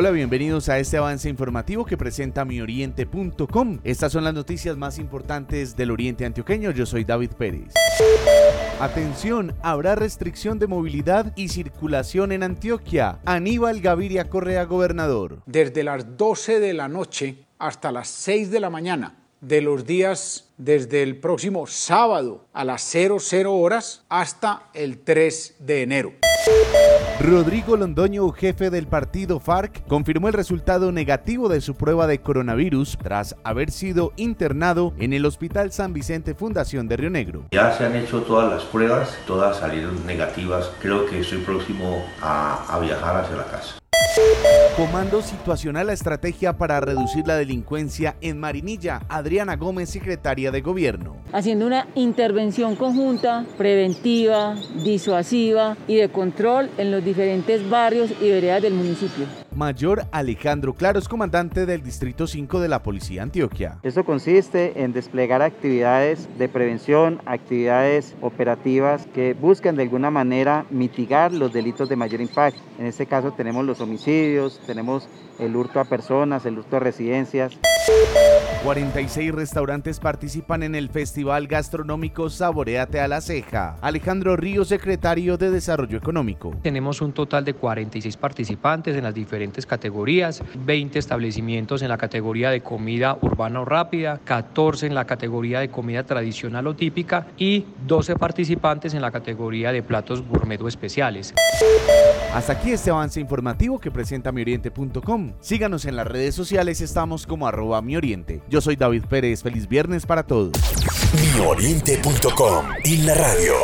Hola, bienvenidos a este avance informativo que presenta mioriente.com. Estas son las noticias más importantes del Oriente Antioqueño. Yo soy David Pérez. Atención, habrá restricción de movilidad y circulación en Antioquia. Aníbal Gaviria Correa, gobernador. Desde las 12 de la noche hasta las 6 de la mañana de los días desde el próximo sábado a las 00 horas hasta el 3 de enero. Rodrigo Londoño, jefe del partido FARC, confirmó el resultado negativo de su prueba de coronavirus tras haber sido internado en el Hospital San Vicente Fundación de Río Negro. Ya se han hecho todas las pruebas, todas salieron negativas. Creo que estoy próximo a, a viajar hacia la casa. Comando Situacional a Estrategia para Reducir la Delincuencia en Marinilla. Adriana Gómez, secretaria de Gobierno. Haciendo una intervención conjunta, preventiva, disuasiva y de control en los diferentes barrios y veredas del municipio. Mayor Alejandro Claros, comandante del Distrito 5 de la Policía Antioquia. Esto consiste en desplegar actividades de prevención, actividades operativas que buscan de alguna manera mitigar los delitos de mayor impacto. En este caso tenemos los homicidios, tenemos el hurto a personas, el hurto a residencias. 46 restaurantes participan en el Festival Gastronómico Saboreate a la Ceja. Alejandro Ríos, secretario de Desarrollo Económico. Tenemos un total de 46 participantes en las diferentes categorías, 20 establecimientos en la categoría de comida urbana o rápida, 14 en la categoría de comida tradicional o típica y 12 participantes en la categoría de platos gourmet o especiales. Hasta aquí este avance informativo que presenta mioriente.com. Síganos en las redes sociales, estamos como arroba mioriente. Yo soy David Pérez. Feliz viernes para todos. Mioriente.com y la radio.